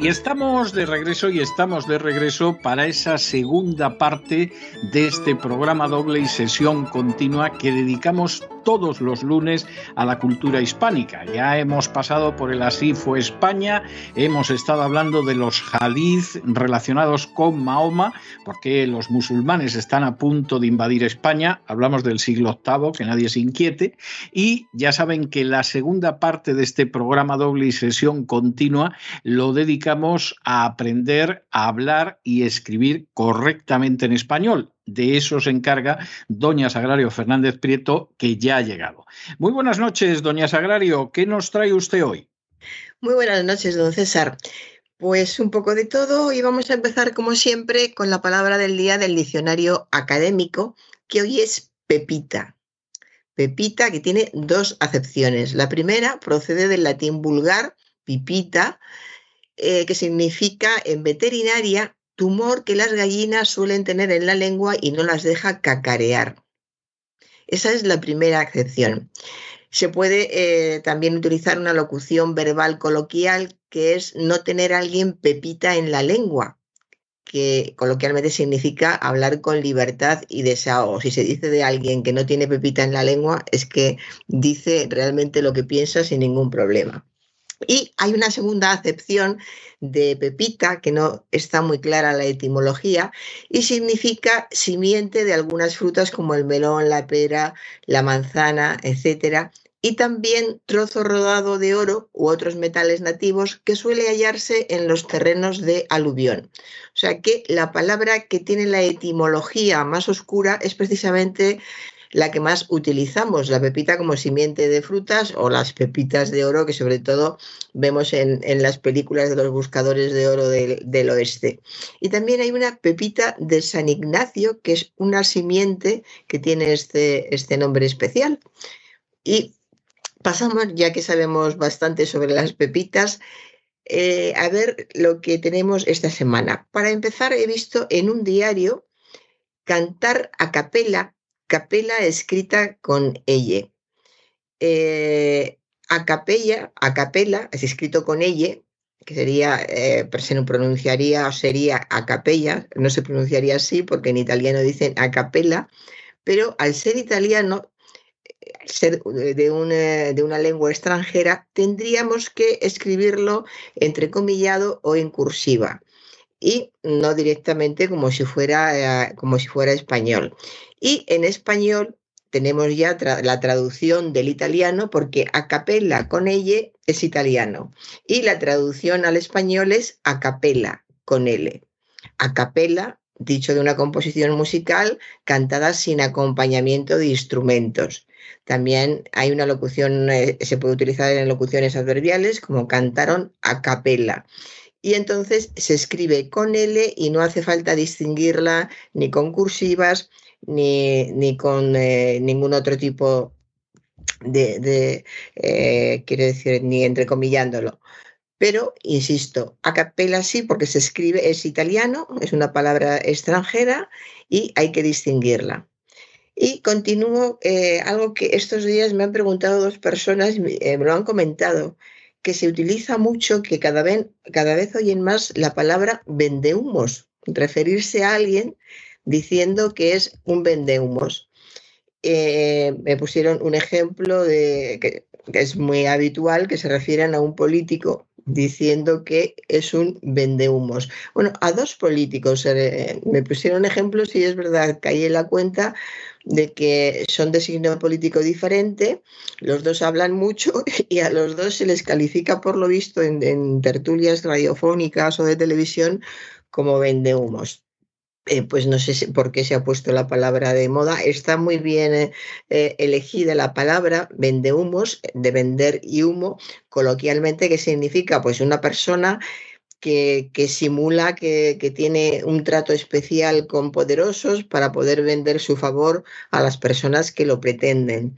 Y estamos de regreso y estamos de regreso para esa segunda parte de este programa doble y sesión continua que dedicamos todos los lunes a la cultura hispánica. Ya hemos pasado por el Así fue España, hemos estado hablando de los hadith relacionados con Mahoma, porque los musulmanes están a punto de invadir España, hablamos del siglo VIII, que nadie se inquiete, y ya saben que la segunda parte de este programa doble y sesión continua lo dedicamos a aprender a hablar y escribir correctamente en español de eso se encarga doña Sagrario Fernández Prieto, que ya ha llegado. Muy buenas noches, doña Sagrario. ¿Qué nos trae usted hoy? Muy buenas noches, don César. Pues un poco de todo y vamos a empezar, como siempre, con la palabra del día del diccionario académico, que hoy es pepita. Pepita, que tiene dos acepciones. La primera procede del latín vulgar, pipita, eh, que significa en veterinaria tumor que las gallinas suelen tener en la lengua y no las deja cacarear. Esa es la primera acepción. Se puede eh, también utilizar una locución verbal coloquial que es no tener a alguien pepita en la lengua, que coloquialmente significa hablar con libertad y desahogo. Si se dice de alguien que no tiene pepita en la lengua, es que dice realmente lo que piensa sin ningún problema. Y hay una segunda acepción de pepita, que no está muy clara la etimología, y significa simiente de algunas frutas como el melón, la pera, la manzana, etc. Y también trozo rodado de oro u otros metales nativos que suele hallarse en los terrenos de aluvión. O sea que la palabra que tiene la etimología más oscura es precisamente la que más utilizamos, la pepita como simiente de frutas o las pepitas de oro que sobre todo vemos en, las películas de los buscadores de oro del, del, oeste. Y también hay una pepita de San Ignacio, que es una simiente que tiene este, este nombre especial. Y pasamos, ya que sabemos bastante sobre las pepitas, eh, a ver lo que tenemos esta semana. Para empezar, he visto en un diario cantar a capela capela escrita con ella. Eh, a capella, a capella, es escrito con ella, que sería, eh, se no pronunciaría o sería a capella, no se pronunciaría así porque en italiano dicen a capella, pero al ser italiano, ser de una, de una lengua extranjera, tendríamos que escribirlo entrecomillado o en cursiva y no directamente como si fuera, eh, como si fuera español. Y en español tenemos ya la traducción del italiano porque a capella con ella es italiano y la traducción al español es a capella con L. A capella, dicho de una composición musical cantada sin acompañamiento de instrumentos. También hay una locución, eh, se puede utilizar en locuciones adverbiales como cantaron a capella y entonces se escribe con L y no hace falta distinguirla ni con cursivas ni, ni con eh, ningún otro tipo de, de eh, quiero decir, ni entrecomillándolo. Pero, insisto, a capella sí, porque se escribe, es italiano, es una palabra extranjera y hay que distinguirla. Y continúo, eh, algo que estos días me han preguntado dos personas, me lo han comentado, que se utiliza mucho, que cada vez, cada vez oyen más la palabra vendehumos, referirse a alguien diciendo que es un vendehumos. Eh, me pusieron un ejemplo de que, es muy habitual, que se refieren a un político diciendo que es un vendehumos. Bueno, a dos políticos eh, me pusieron ejemplos y es verdad, caí en la cuenta de que son de signo político diferente, los dos hablan mucho y a los dos se les califica, por lo visto, en, tertulias radiofónicas o de televisión como vendehumos. Eh, pues no sé por qué se ha puesto la palabra de moda. Está muy bien eh, eh, elegida la palabra vendehumos, de vender y humo, coloquialmente, que significa pues una persona que, simula que, tiene un trato especial con poderosos para poder vender su favor a las personas que lo pretenden.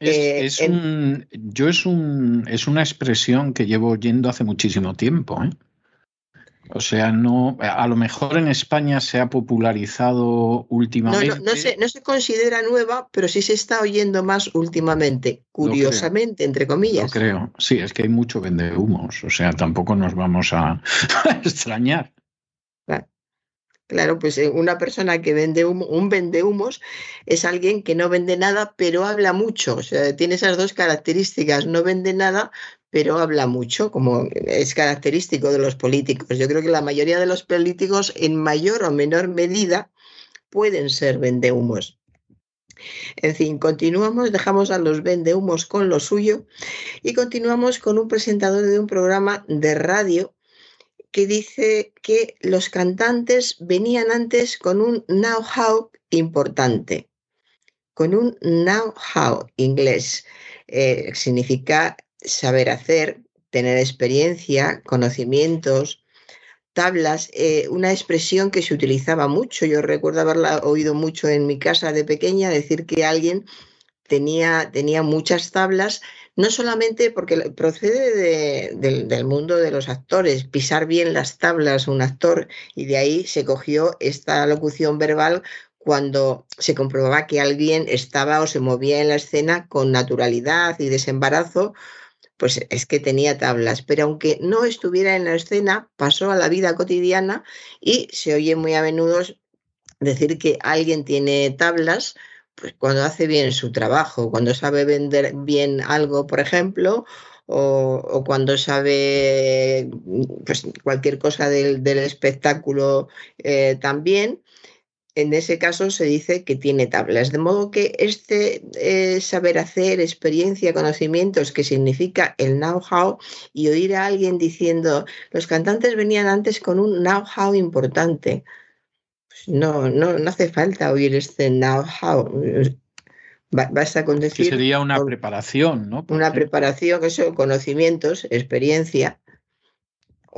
Es, un, yo es, un, es una expresión que llevo oyendo hace muchísimo tiempo. ¿eh? O sea, no, a lo mejor en España se ha popularizado últimamente. No, no, se, no se, considera nueva, pero sí se está oyendo más últimamente, curiosamente, entre comillas. Lo creo, sí, es que hay mucho vendehumos, o sea, tampoco nos vamos a, extrañar. Claro. pues eh, una persona que vende humo, un vendehumos es alguien que no vende nada, pero habla mucho. O sea, tiene esas dos características. No vende nada, pero habla mucho, como es característico de los políticos. Yo creo que la mayoría de los políticos, en mayor o menor medida, pueden ser vendehumos. En fin, continuamos, dejamos a los vendehumos con lo suyo y continuamos con un presentador de un programa de radio que dice que los cantantes venían antes con un know-how importante, con un know-how inglés. Eh, significa saber hacer, tener experiencia, conocimientos, tablas, eh, una expresión que se utilizaba mucho. Yo recuerdo haberla oído mucho en mi casa de pequeña, decir que alguien tenía, tenía muchas tablas, no solamente porque procede del mundo de los actores, pisar bien las tablas un actor, y de ahí se cogió esta locución verbal cuando se comprobaba que alguien estaba o se movía en la escena con naturalidad y desembarazo, pues es que tenía tablas, pero aunque no estuviera en la escena, pasó a la vida cotidiana y se oye muy a menudo decir que alguien tiene tablas pues cuando hace bien su trabajo, cuando sabe vender bien algo, por ejemplo, o, cuando sabe pues, cualquier cosa del, espectáculo eh, también en ese caso se dice que tiene tablas. De modo que este eh, saber hacer, experiencia, conocimientos, que significa el know-how, y oír a alguien diciendo, los cantantes venían antes con un know-how importante. Pues no, no, no hace falta oír este know-how. Basta con decir. Que sería una preparación, ¿no? Una preparación, eso, conocimientos, experiencia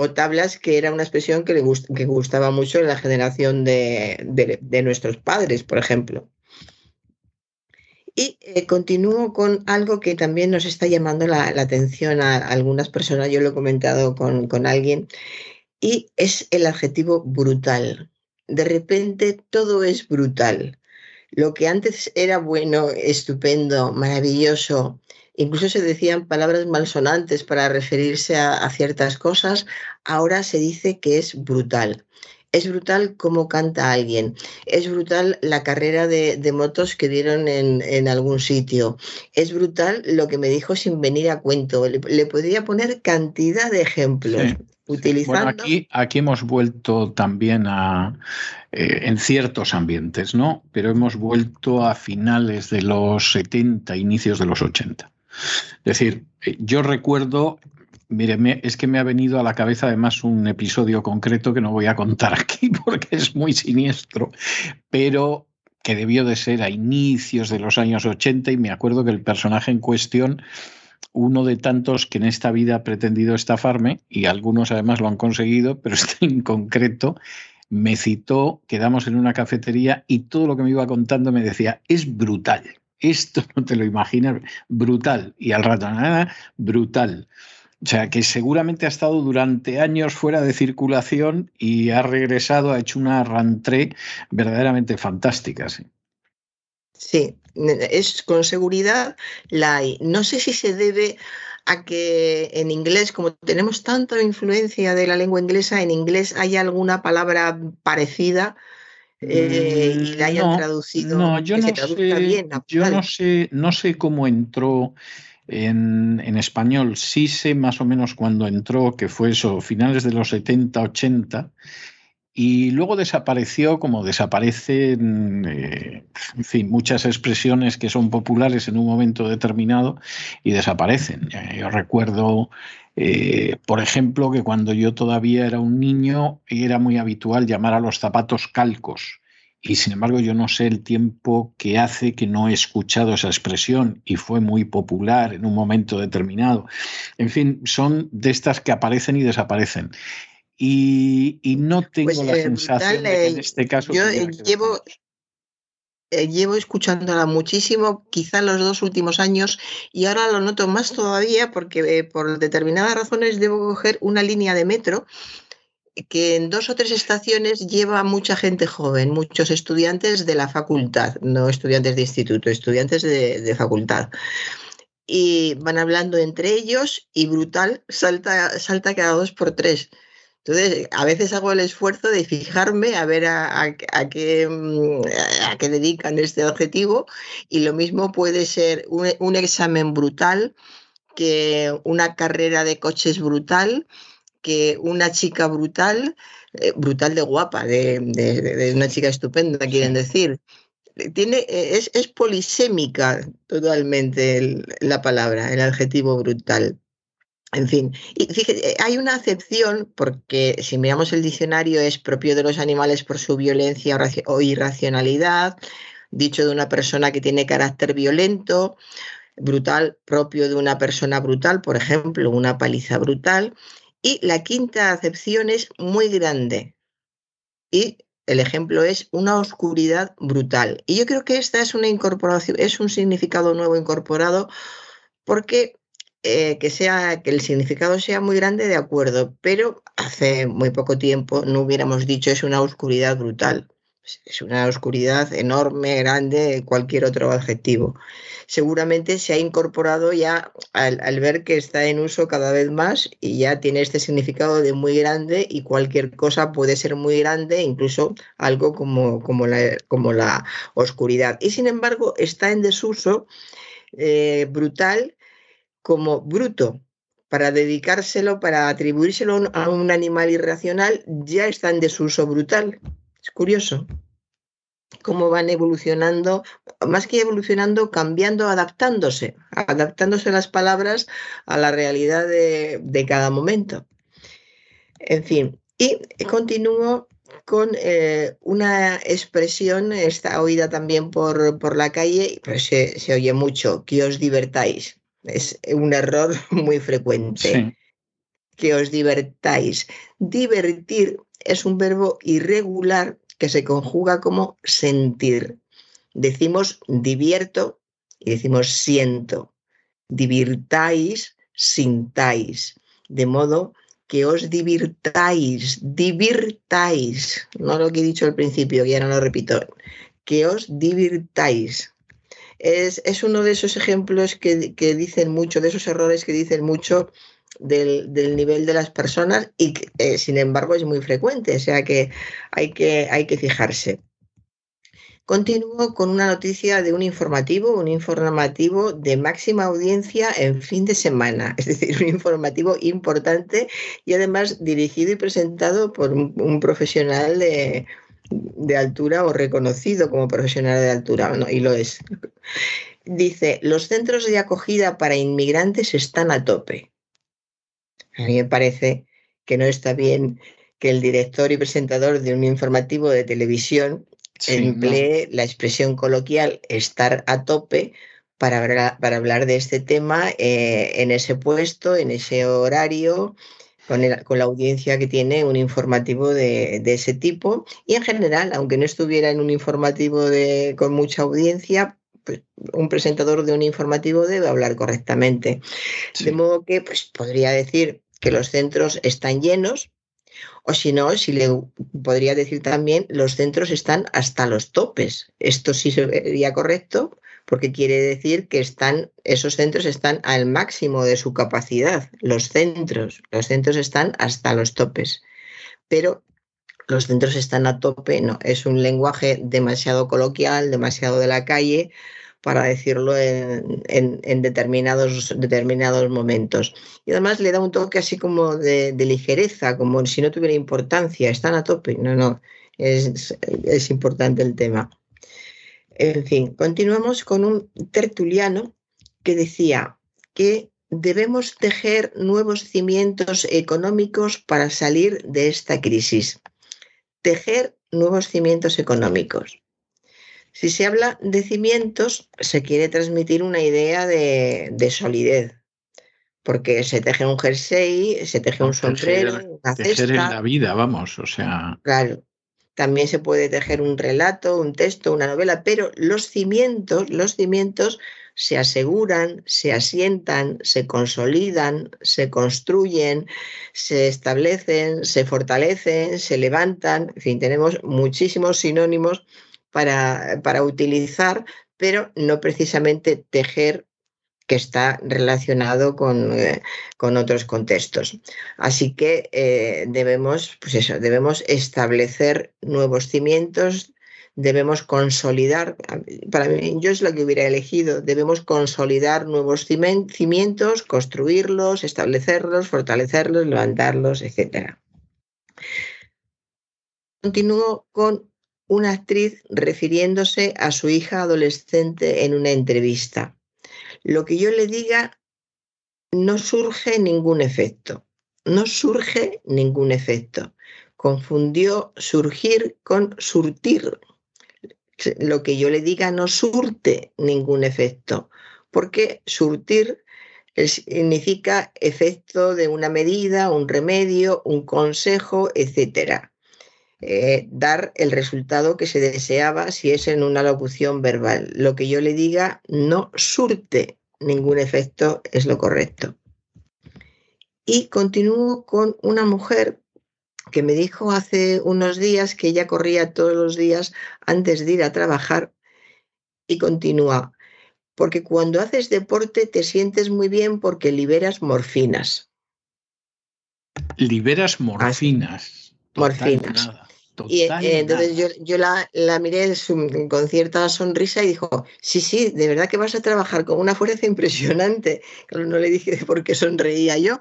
o tablas, que era una expresión que le gustaba mucho en la generación de, nuestros padres, por ejemplo. Y eh, continúo con algo que también nos está llamando la, atención a, algunas personas, yo lo he comentado con alguien, y es el adjetivo brutal. De repente todo es brutal. Lo que antes era bueno, estupendo, maravilloso, incluso se decían palabras malsonantes para referirse a, ciertas cosas, ahora se dice que es brutal. Es brutal cómo canta alguien. Es brutal la carrera de, motos que dieron en, algún sitio. Es brutal lo que me dijo sin venir a cuento. Le, podría poner cantidad de ejemplos. Utilizando... aquí, aquí hemos vuelto también a, eh, en ciertos ambientes, ¿no? Pero hemos vuelto a finales de los 70, inicios de los 80. Es decir, eh, yo recuerdo, mire, es que me ha venido a la cabeza además un episodio concreto que no voy a contar aquí porque es muy siniestro, pero que debió de ser a inicios de los años 80 y me acuerdo que el personaje en cuestión uno de tantos que en esta vida ha pretendido estafarme, y algunos además lo han conseguido, pero este en concreto me citó, quedamos en una cafetería y todo lo que me iba contando me decía, es brutal esto no te lo imaginas, brutal. Y al rato, nada, brutal. O sea, que seguramente ha estado durante años fuera de circulación y ha regresado, ha hecho una rantré verdaderamente fantástica. Sí. sí, es con seguridad la hay. No sé si se debe a que en inglés, como tenemos tanta influencia de la lengua inglesa, en inglés hay alguna palabra parecida eh, y la hayan traducido. No, yo, no sé, yo no sé, no sé cómo entró en, en, español. Sí sé más o menos cuándo entró, que fue eso, finales de los 70, 80. Y luego desapareció como desaparecen, eh, en fin, muchas expresiones que son populares en un momento determinado y desaparecen. Yo recuerdo eh, por ejemplo, que cuando yo todavía era un niño era muy habitual llamar a los zapatos calcos. Y sin embargo yo no sé el tiempo que hace que no he escuchado esa expresión y fue muy popular en un momento determinado. En fin, son de estas que aparecen y desaparecen. Y, no tengo pues, la eh, sensación de que en este caso... Yo llevo, llevo escuchándola muchísimo, quizá los dos últimos años, y ahora lo noto más todavía porque por determinadas razones debo coger una línea de metro que en dos o tres estaciones lleva mucha gente joven, muchos estudiantes de la facultad, no estudiantes de instituto, estudiantes de, facultad. Y van hablando entre ellos y brutal, salta, salta cada dos por tres. Entonces, a veces hago el esfuerzo de fijarme a ver a, qué, mm, a qué, dedican este objetivo y lo mismo puede ser un, un examen brutal que una carrera de coches brutal que una chica brutal, eh, brutal de guapa, de, una chica estupenda, quieren decir, tiene, es, es polisémica totalmente la palabra, el adjetivo brutal. En fin, y fíjate, hay una acepción, porque si miramos el diccionario es propio de los animales por su violencia o irracionalidad, dicho de una persona que tiene carácter violento, brutal propio de una persona brutal, por ejemplo, una paliza brutal, y la quinta acepción es muy grande. Y el ejemplo es una oscuridad brutal. Y yo creo que esta es una incorporación, es un significado nuevo incorporado porque eh, que, sea, que el significado sea muy grande, de acuerdo, pero hace muy poco tiempo no hubiéramos dicho es una oscuridad brutal. Es una oscuridad enorme, grande, cualquier otro adjetivo seguramente se ha incorporado ya al, ver que está en uso cada vez más y ya tiene este significado de muy grande y cualquier cosa puede ser muy grande, incluso algo como, como, la, como la oscuridad. Y sin embargo está en desuso eh, brutal como bruto, para dedicárselo, para atribuírselo a un animal irracional, ya está en desuso brutal. Es curioso cómo van evolucionando, más que evolucionando, cambiando, adaptándose, adaptándose las palabras a la realidad de, cada momento. En fin, y continúo con eh, una expresión, está oída también por, por la calle, pero se, se, oye mucho, que os divertáis. Es un error muy frecuente. Que os divertáis. Divertir es un verbo irregular que se conjuga como sentir. Decimos divierto y decimos siento. Divirtáis, sintáis. De modo que os divirtáis, divirtáis. No lo que he dicho al principio, que ya no lo repito. Que os divirtáis. Es, uno de esos ejemplos que, que dicen mucho, de esos errores que dicen mucho del, nivel de las personas y eh, sin embargo es muy frecuente, o sea que hay que, hay que fijarse. Continúo con una noticia de un informativo, un informativo de máxima audiencia en fin de semana, es decir, un informativo importante y además dirigido y presentado por un, profesional de, altura o reconocido como profesional de altura, y lo es. Dice, los centros de acogida para inmigrantes están a tope. A mí me parece que no está bien que el director y presentador de un informativo de televisión emplee la expresión coloquial estar a tope para, para hablar de este tema eh, en ese puesto, en ese horario, con, con, la audiencia que tiene un informativo de, ese tipo. Y en general, aunque no estuviera en un informativo de, con mucha audiencia, pues, un presentador de un informativo debe hablar correctamente. De modo que pues, podría decir que los centros están llenos, o si no, si le podría decir también, los centros están hasta los topes. Esto sí sería correcto porque quiere decir que están, esos centros están al máximo de su capacidad. Los centros, los centros están hasta los topes. Pero los centros están a tope, no, es un lenguaje demasiado coloquial, demasiado de la calle, para decirlo en, determinados, determinados momentos. Y además le da un toque así como de, ligereza, como si no tuviera importancia, están a tope. No, no, es, es importante el tema. En fin, continuamos con un tertuliano que decía que debemos tejer nuevos cimientos económicos para salir de esta crisis. Tejer nuevos cimientos económicos. Si se habla de cimientos, se quiere transmitir una idea de, solidez. porque se teje un jersey, se teje un sombrero, una cesta. Tejer en la vida, vamos, o sea. Claro. También se puede tejer un relato, un texto, una novela, pero los cimientos, los cimientos se aseguran, se asientan, se consolidan, se construyen, se establecen, se fortalecen, se levantan. En fin, tenemos muchísimos sinónimos para, para utilizar, pero no precisamente tejer que está relacionado con, eh, con otros contextos. Así que eh, debemos, pues eso, debemos establecer nuevos cimientos, debemos consolidar, para mí yo es lo que hubiera elegido, debemos consolidar nuevos cimientos, construirlos, establecerlos, fortalecerlos, levantarlos, etc. Continúo con una actriz refiriéndose a su hija adolescente en una entrevista lo que yo le diga no surge ningún efecto, no surge ningún efecto. Confundió surgir con surtir. Lo que yo le diga no surte ningún efecto, porque surtir significa efecto de una medida, un remedio, un consejo, etc. Eh, dar el resultado que se deseaba si es en una locución verbal. Lo que yo le diga no surte ningún efecto, es lo correcto. Y continúo con una mujer que me dijo hace unos días que ella corría todos los días antes de ir a trabajar y continúa, porque cuando haces deporte te sientes muy bien porque liberas morfinas. Liberas morfinas. morfinas. Y eh, entonces yo, yo la, la, miré con cierta sonrisa y dijo, sí, sí, de verdad que vas a trabajar con una fuerza impresionante. Claro, no le dije por qué sonreía yo,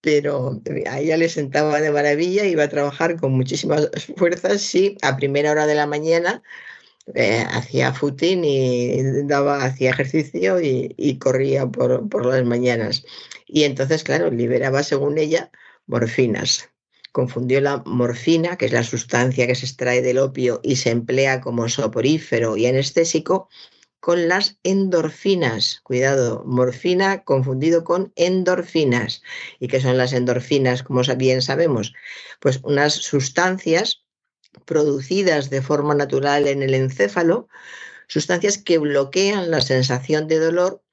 pero a ella le sentaba de maravilla, iba a trabajar con muchísimas fuerzas, sí, a primera hora de la mañana eh, hacía footing y daba, hacía ejercicio y, y corría por, por las mañanas. Y entonces, claro, liberaba, según ella, morfinas confundió la morfina, que es la sustancia que se extrae del opio y se emplea como soporífero y anestésico, con las endorfinas. Cuidado, morfina confundido con endorfinas. ¿Y qué son las endorfinas? Como bien sabemos, pues unas sustancias producidas de forma natural en el encéfalo, sustancias que bloquean la sensación de dolor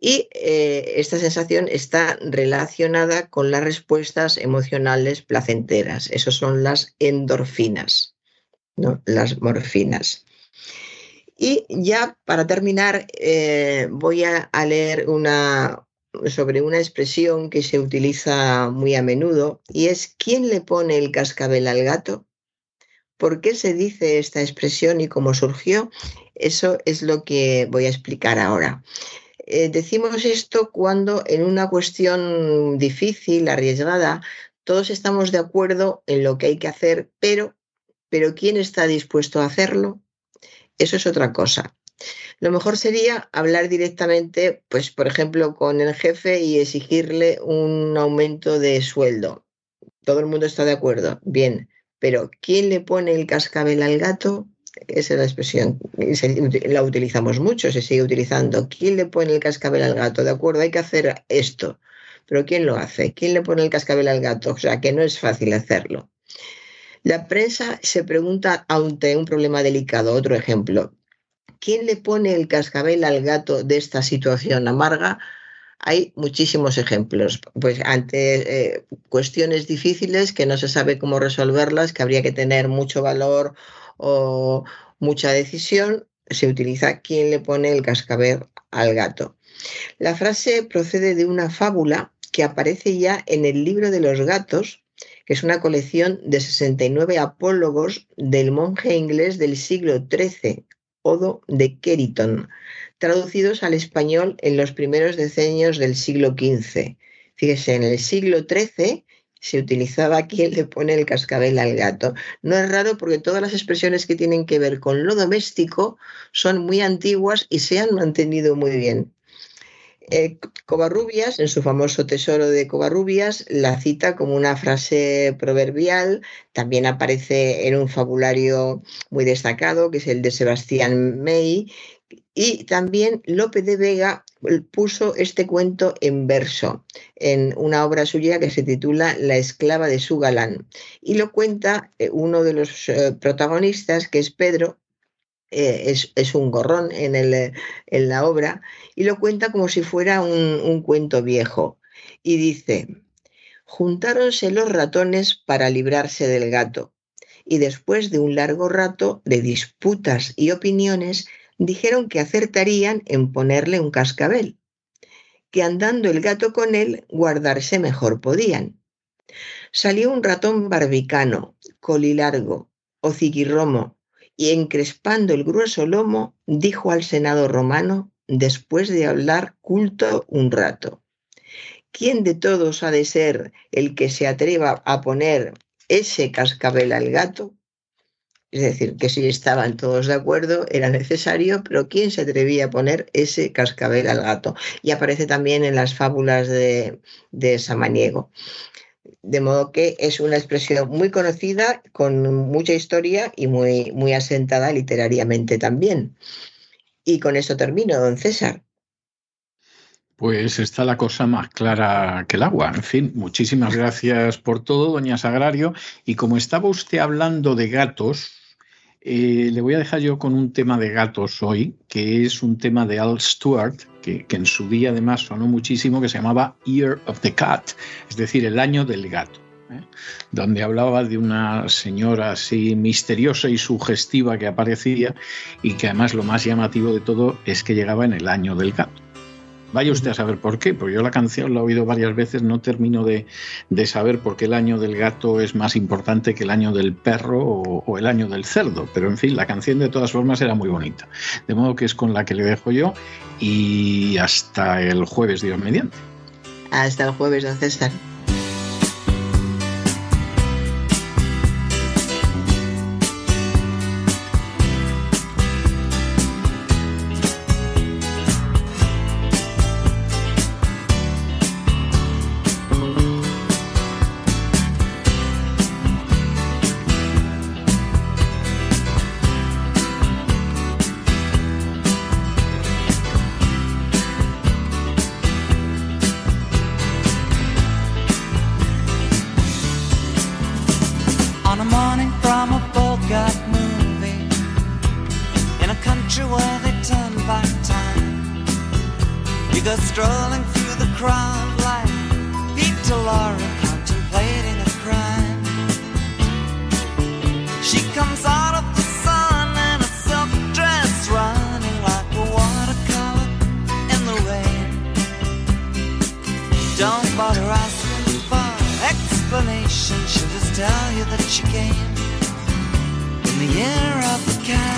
y eh, esta sensación está relacionada con las respuestas emocionales placenteras. Esas son las endorfinas, ¿no? las morfinas. Y ya para terminar, eh, voy a, leer una, sobre una expresión que se utiliza muy a menudo y es ¿quién le pone el cascabel al gato? ¿Por qué se dice esta expresión y cómo surgió? Eso es lo que voy a explicar ahora. Eh, decimos esto cuando en una cuestión difícil, arriesgada, todos estamos de acuerdo en lo que hay que hacer, pero, pero ¿quién está dispuesto a hacerlo? Eso es otra cosa. Lo mejor sería hablar directamente, pues, por ejemplo, con el jefe y exigirle un aumento de sueldo. Todo el mundo está de acuerdo, bien, pero ¿quién le pone el cascabel al gato? Esa es la expresión, la utilizamos mucho, se sigue utilizando. ¿Quién le pone el cascabel al gato? De acuerdo, hay que hacer esto, pero ¿quién lo hace? ¿Quién le pone el cascabel al gato? O sea, que no es fácil hacerlo. La prensa se pregunta ante un problema delicado, otro ejemplo, ¿quién le pone el cascabel al gato de esta situación amarga? Hay muchísimos ejemplos, pues ante eh, cuestiones difíciles que no se sabe cómo resolverlas, que habría que tener mucho valor o mucha decisión, se utiliza quién le pone el cascabel al gato. La frase procede de una fábula que aparece ya en el libro de los gatos, que es una colección de 69 apólogos del monje inglés del siglo XIII, Odo de Keriton, traducidos al español en los primeros decenios del siglo XV. Fíjese, en el siglo XIII se utilizaba quien le pone el cascabel al gato. No es raro porque todas las expresiones que tienen que ver con lo doméstico son muy antiguas y se han mantenido muy bien. Eh, Covarrubias, en su famoso tesoro de Covarrubias, la cita como una frase proverbial, también aparece en un fabulario muy destacado, que es el de Sebastián May, Y también Lope de Vega puso este cuento en verso en una obra suya que se titula La esclava de su galán. Y lo cuenta eh, uno de los eh, protagonistas, que es Pedro, eh, es, un gorrón en, el, en, la obra, y lo cuenta como si fuera un, un cuento viejo. Y dice, juntáronse los ratones para librarse del gato, y después de un largo rato de disputas y opiniones, dijeron que acertarían en ponerle un cascabel que andando el gato con él, guardarse mejor podían. Salió un ratón barbicano, colilargo, hociquirromo, y encrespando el grueso lomo, dijo al Senado romano, después de hablar culto un rato. ¿Quién de todos ha de ser el que se atreva a poner ese cascabel al gato? Es decir, que si estaban todos de acuerdo, era necesario, pero ¿quién se atrevía a poner ese cascabel al gato? Y aparece también en las fábulas de, de Samaniego. De modo que es una expresión muy conocida, con mucha historia y muy, muy asentada literariamente también. Y con eso termino, don César. Pues está la cosa más clara que el agua. En fin, muchísimas gracias por todo, doña Sagrario. Y como estaba usted hablando de gatos, eh, le voy a dejar yo con un tema de gatos hoy, que es un tema de Al Stewart, que, en su día además sonó muchísimo, que se llamaba Year of the Cat, es decir, el año del gato. ¿eh? donde hablaba de una señora así misteriosa y sugestiva que aparecía y que además lo más llamativo de todo es que llegaba en el año del gato. Vaya usted a saber por qué, porque yo la canción la he oído varias veces, no termino de, saber por qué el año del gato es más importante que el año del perro o, o, el año del cerdo, pero en fin, la canción de todas formas era muy bonita. De modo que es con la que le dejo yo y hasta el jueves, Dios mediante. Hasta el jueves, don César. comes out of the sun in a silk dress, running like a watercolor in the rain. Don't bother asking for explanations. she'll just tell you that she came in the year of the cat.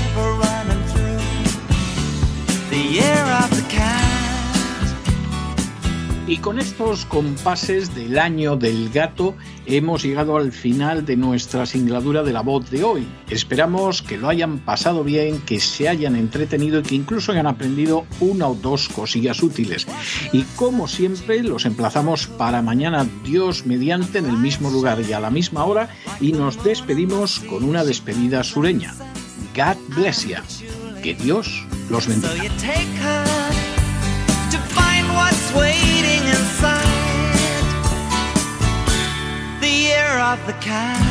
Y con estos compases del año del gato hemos llegado al final de nuestra singladura de la voz de hoy. Esperamos que lo hayan pasado bien, que se hayan entretenido y que incluso hayan aprendido una o dos cosillas útiles. Y como siempre, los emplazamos para mañana, Dios mediante, en el mismo lugar y a la misma hora, y nos despedimos con una despedida sureña. God bless you. Que Dios los bendiga. of the cat.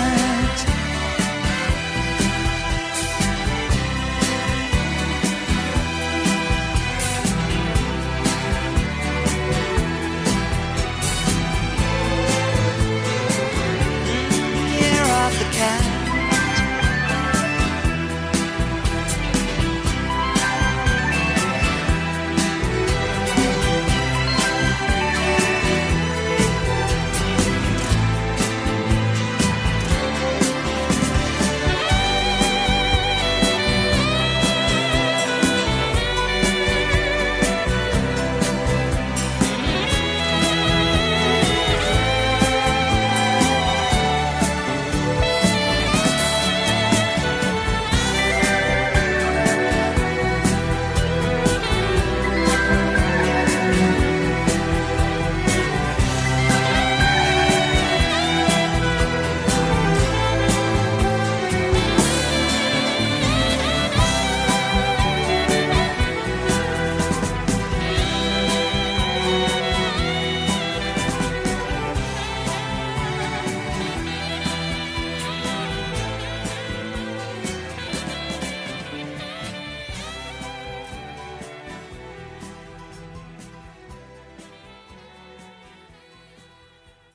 cat.